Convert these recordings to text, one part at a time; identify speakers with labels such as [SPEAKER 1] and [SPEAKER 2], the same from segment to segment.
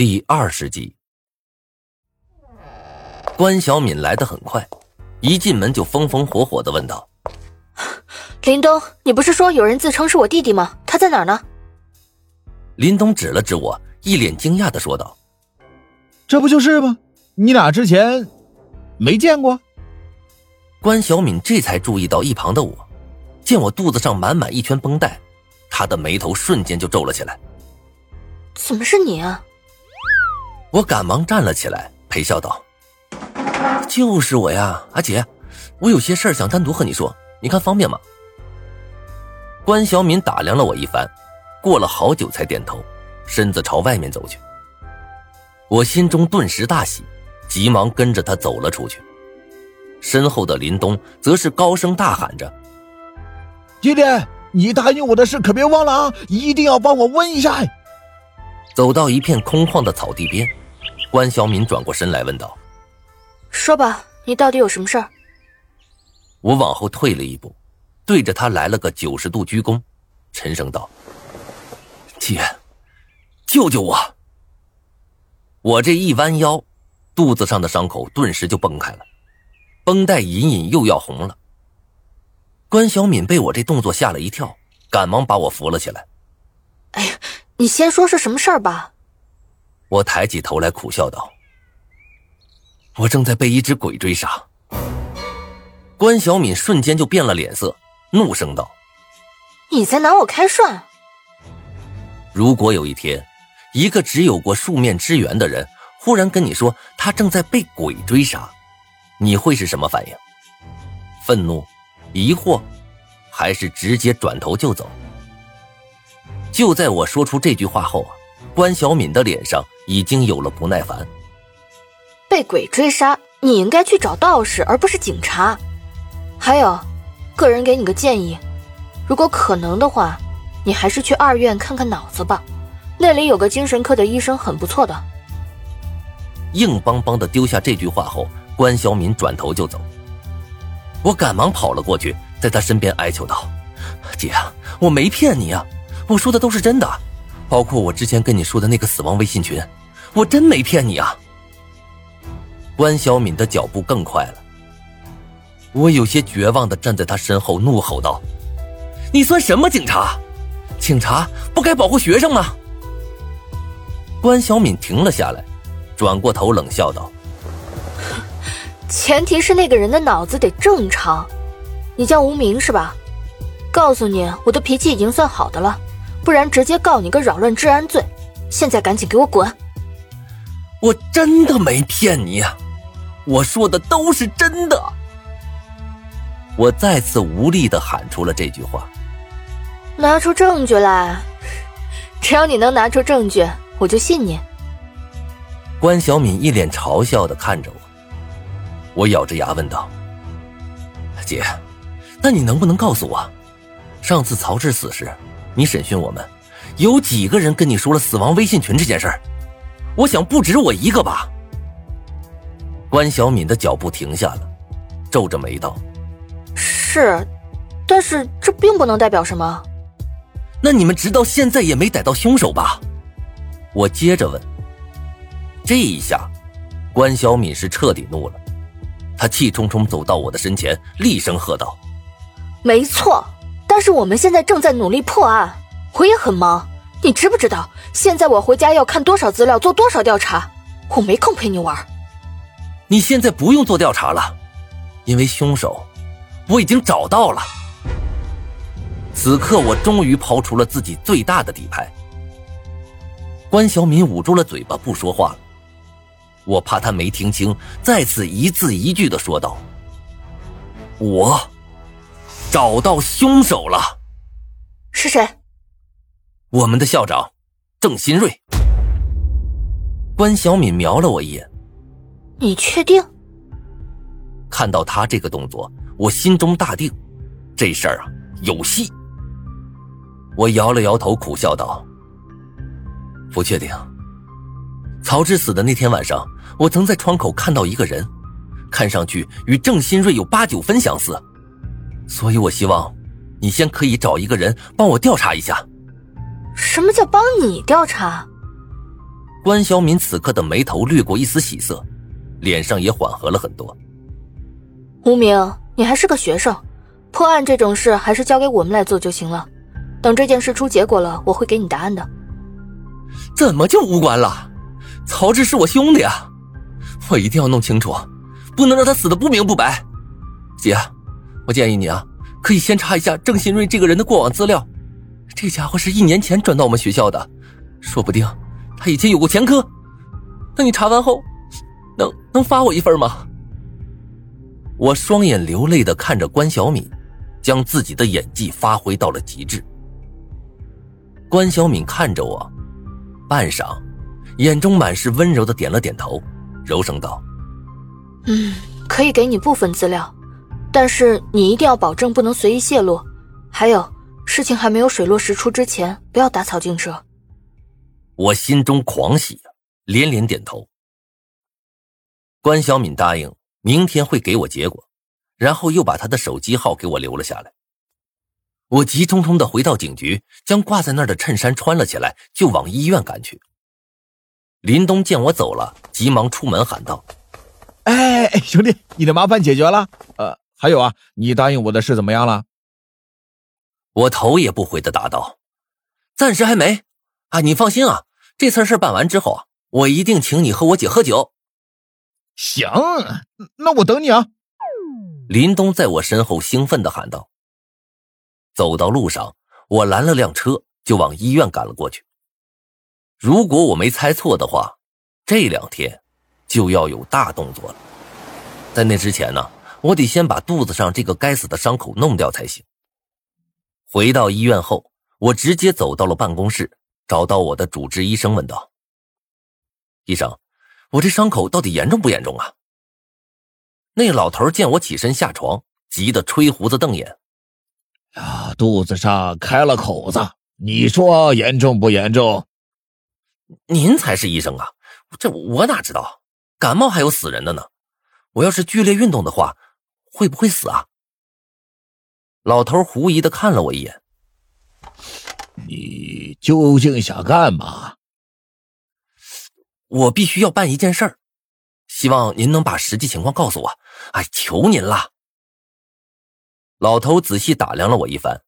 [SPEAKER 1] 第二十集，关小敏来的很快，一进门就风风火火的问道：“
[SPEAKER 2] 林东，你不是说有人自称是我弟弟吗？他在哪儿呢？”
[SPEAKER 1] 林东指了指我，一脸惊讶的说道：“
[SPEAKER 3] 这不就是吗？你俩之前没见过？”
[SPEAKER 1] 关小敏这才注意到一旁的我，见我肚子上满满一圈绷带，她的眉头瞬间就皱了起来。
[SPEAKER 2] “怎么是你啊？”
[SPEAKER 1] 我赶忙站了起来，陪笑道：“就是我呀，阿姐，我有些事儿想单独和你说，你看方便吗？”关小敏打量了我一番，过了好久才点头，身子朝外面走去。我心中顿时大喜，急忙跟着他走了出去。身后的林东则是高声大喊着：“
[SPEAKER 3] 爹爹，你答应我的事可别忘了啊，一定要帮我问一下。”
[SPEAKER 1] 走到一片空旷的草地边。关小敏转过身来问道：“
[SPEAKER 2] 说吧，你到底有什么事儿？”
[SPEAKER 1] 我往后退了一步，对着他来了个九十度鞠躬，沉声道：“姐，救救我！”我这一弯腰，肚子上的伤口顿时就崩开了，绷带隐隐又要红了。关小敏被我这动作吓了一跳，赶忙把我扶了起来。
[SPEAKER 2] “哎呀，你先说是什么事儿吧。”
[SPEAKER 1] 我抬起头来，苦笑道：“我正在被一只鬼追杀。”关小敏瞬间就变了脸色，怒声道：“
[SPEAKER 2] 你在拿我开涮？
[SPEAKER 1] 如果有一天，一个只有过数面之缘的人忽然跟你说他正在被鬼追杀，你会是什么反应？愤怒、疑惑，还是直接转头就走？”就在我说出这句话后啊！关小敏的脸上已经有了不耐烦。
[SPEAKER 2] 被鬼追杀，你应该去找道士，而不是警察。还有，个人给你个建议，如果可能的话，你还是去二院看看脑子吧，那里有个精神科的医生很不错的。
[SPEAKER 1] 硬邦邦的丢下这句话后，关小敏转头就走。我赶忙跑了过去，在他身边哀求道：“姐，我没骗你啊，我说的都是真的。”包括我之前跟你说的那个死亡微信群，我真没骗你啊！关小敏的脚步更快了，我有些绝望的站在他身后，怒吼道：“你算什么警察？警察不该保护学生吗？”关小敏停了下来，转过头冷笑道：“
[SPEAKER 2] 前提是那个人的脑子得正常。你叫无名是吧？告诉你，我的脾气已经算好的了。”不然直接告你个扰乱治安罪！现在赶紧给我滚！
[SPEAKER 1] 我真的没骗你，我说的都是真的。我再次无力的喊出了这句话。
[SPEAKER 2] 拿出证据来！只要你能拿出证据，我就信你。
[SPEAKER 1] 关小敏一脸嘲笑的看着我，我咬着牙问道：“姐，那你能不能告诉我，上次曹志死时？”你审讯我们，有几个人跟你说了死亡微信群这件事儿？我想不止我一个吧。关小敏的脚步停下了，皱着眉道：“
[SPEAKER 2] 是，但是这并不能代表什么。
[SPEAKER 1] 那你们直到现在也没逮到凶手吧？”我接着问。这一下，关小敏是彻底怒了，她气冲冲走到我的身前，厉声喝道：“
[SPEAKER 2] 没错。”但是我们现在正在努力破案，我也很忙。你知不知道，现在我回家要看多少资料，做多少调查，我没空陪你玩。
[SPEAKER 1] 你现在不用做调查了，因为凶手我已经找到了。此刻，我终于抛出了自己最大的底牌。关小敏捂住了嘴巴，不说话了。我怕他没听清，再次一字一句的说道：“我。”找到凶手了，
[SPEAKER 2] 是谁？
[SPEAKER 1] 我们的校长，郑新瑞。关小敏瞄了我一眼，
[SPEAKER 2] 你确定？
[SPEAKER 1] 看到他这个动作，我心中大定，这事儿啊有戏。我摇了摇头，苦笑道：“不确定。曹志死的那天晚上，我曾在窗口看到一个人，看上去与郑新瑞有八九分相似。”所以，我希望，你先可以找一个人帮我调查一下。
[SPEAKER 2] 什么叫帮你调查？
[SPEAKER 1] 关小敏此刻的眉头掠过一丝喜色，脸上也缓和了很多。
[SPEAKER 2] 无名，你还是个学生，破案这种事还是交给我们来做就行了。等这件事出结果了，我会给你答案的。
[SPEAKER 1] 怎么就无关了？曹志是我兄弟啊，我一定要弄清楚，不能让他死的不明不白。姐，我建议你啊，可以先查一下郑新瑞这个人的过往资料。这家伙是一年前转到我们学校的，说不定他以前有过前科。那你查完后，能能发我一份吗？我双眼流泪的看着关小敏，将自己的演技发挥到了极致。关小敏看着我，半晌，眼中满是温柔的点了点头，柔声道：“
[SPEAKER 2] 嗯，可以给你部分资料，但是你一定要保证不能随意泄露。还有，事情还没有水落石出之前，不要打草惊蛇。”
[SPEAKER 1] 我心中狂喜，连连点头。关小敏答应明天会给我结果，然后又把他的手机号给我留了下来。我急匆匆的回到警局，将挂在那儿的衬衫穿了起来，就往医院赶去。林东见我走了，急忙出门喊道：“
[SPEAKER 3] 哎，兄弟，你的麻烦解决了。呃，还有啊，你答应我的事怎么样了？”
[SPEAKER 1] 我头也不回的答道：“暂时还没。啊，你放心啊，这次事办完之后啊，我一定请你和我姐喝酒。”
[SPEAKER 3] 行，那我等你啊。
[SPEAKER 1] 林东在我身后兴奋的喊道。走到路上，我拦了辆车，就往医院赶了过去。如果我没猜错的话，这两天就要有大动作了。在那之前呢，我得先把肚子上这个该死的伤口弄掉才行。回到医院后，我直接走到了办公室，找到我的主治医生，问道：“医生，我这伤口到底严重不严重啊？”那老头见我起身下床，急得吹胡子瞪眼。
[SPEAKER 3] 啊，肚子上开了口子，你说严重不严重？
[SPEAKER 1] 您才是医生啊，这我哪知道？感冒还有死人的呢。我要是剧烈运动的话，会不会死啊？老头狐疑的看了我一眼。
[SPEAKER 3] 你究竟想干嘛？
[SPEAKER 1] 我必须要办一件事儿，希望您能把实际情况告诉我。哎，求您了。老头仔细打量了我一番。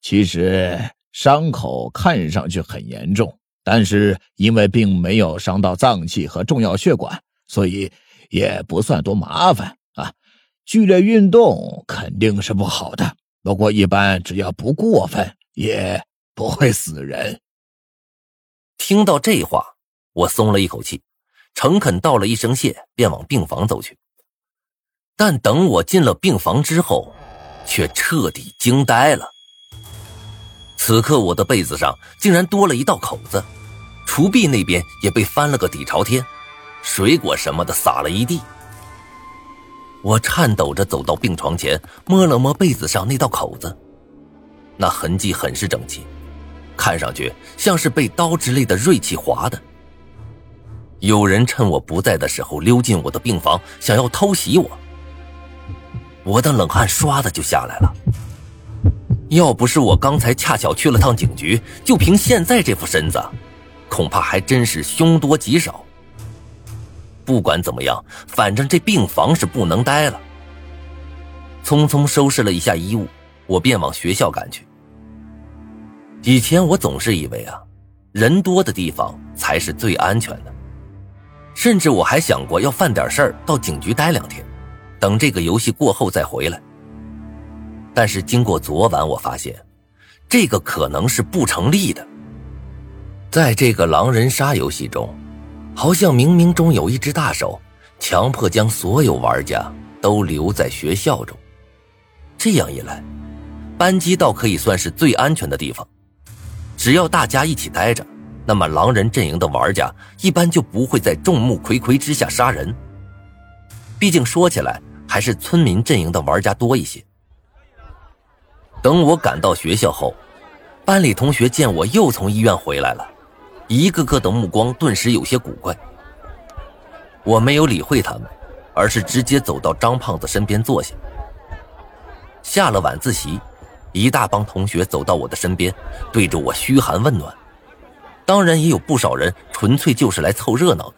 [SPEAKER 3] 其实伤口看上去很严重，但是因为并没有伤到脏器和重要血管，所以也不算多麻烦啊。剧烈运动肯定是不好的，不过一般只要不过分，也不会死人。
[SPEAKER 1] 听到这话，我松了一口气，诚恳道了一声谢，便往病房走去。但等我进了病房之后，却彻底惊呆了。此刻我的被子上竟然多了一道口子，厨壁那边也被翻了个底朝天，水果什么的撒了一地。我颤抖着走到病床前，摸了摸被子上那道口子，那痕迹很是整齐，看上去像是被刀之类的锐器划的。有人趁我不在的时候溜进我的病房，想要偷袭我。我的冷汗唰的就下来了。要不是我刚才恰巧去了趟警局，就凭现在这副身子，恐怕还真是凶多吉少。不管怎么样，反正这病房是不能待了。匆匆收拾了一下衣物，我便往学校赶去。以前我总是以为啊，人多的地方才是最安全的，甚至我还想过要犯点事儿到警局待两天。等这个游戏过后再回来。但是经过昨晚，我发现，这个可能是不成立的。在这个狼人杀游戏中，好像冥冥中有一只大手，强迫将所有玩家都留在学校中。这样一来，班级倒可以算是最安全的地方。只要大家一起待着，那么狼人阵营的玩家一般就不会在众目睽睽之下杀人。毕竟说起来。还是村民阵营的玩家多一些。等我赶到学校后，班里同学见我又从医院回来了，一个个的目光顿时有些古怪。我没有理会他们，而是直接走到张胖子身边坐下。下了晚自习，一大帮同学走到我的身边，对着我嘘寒问暖。当然也有不少人纯粹就是来凑热闹的。